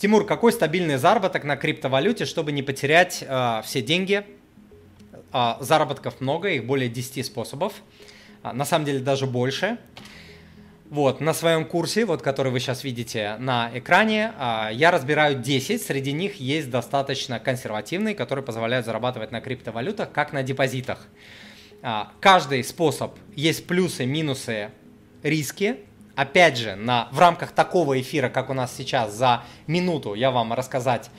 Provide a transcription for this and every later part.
Тимур, какой стабильный заработок на криптовалюте, чтобы не потерять э, все деньги? Э, заработков много, их более 10 способов. Э, на самом деле даже больше. Вот, на своем курсе, вот, который вы сейчас видите на экране, я разбираю 10. Среди них есть достаточно консервативные, которые позволяют зарабатывать на криптовалютах, как на депозитах. Каждый способ есть плюсы, минусы, риски опять же, на, в рамках такого эфира, как у нас сейчас, за минуту я вам рассказать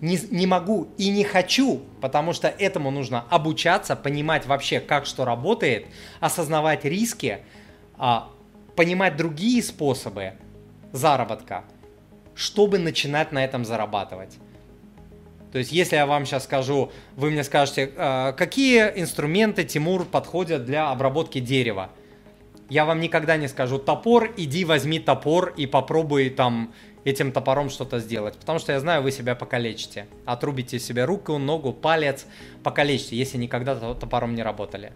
не, не могу и не хочу, потому что этому нужно обучаться, понимать вообще, как что работает, осознавать риски, а, понимать другие способы заработка, чтобы начинать на этом зарабатывать. То есть, если я вам сейчас скажу, вы мне скажете, а, какие инструменты, Тимур, подходят для обработки дерева – я вам никогда не скажу топор, иди возьми топор и попробуй там этим топором что-то сделать. Потому что я знаю, вы себя покалечите. Отрубите себе руку, ногу, палец, покалечите, если никогда топором не работали.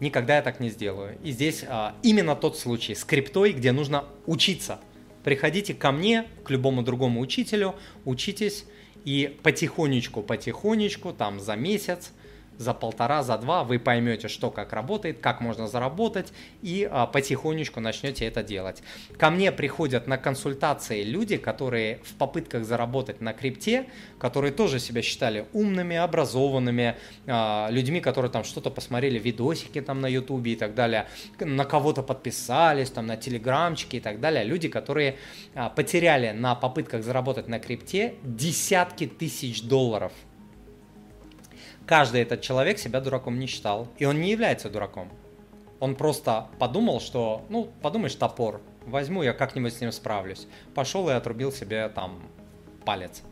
Никогда я так не сделаю. И здесь а, именно тот случай с криптой, где нужно учиться. Приходите ко мне, к любому другому учителю, учитесь и потихонечку, потихонечку, там за месяц, за полтора, за два вы поймете, что как работает, как можно заработать и а, потихонечку начнете это делать. Ко мне приходят на консультации люди, которые в попытках заработать на крипте, которые тоже себя считали умными, образованными, а, людьми, которые там что-то посмотрели, видосики там на ютубе и так далее, на кого-то подписались, там на телеграмчики и так далее. Люди, которые а, потеряли на попытках заработать на крипте десятки тысяч долларов – каждый этот человек себя дураком не считал. И он не является дураком. Он просто подумал, что, ну, подумаешь, топор, возьму я как-нибудь с ним справлюсь. Пошел и отрубил себе там палец.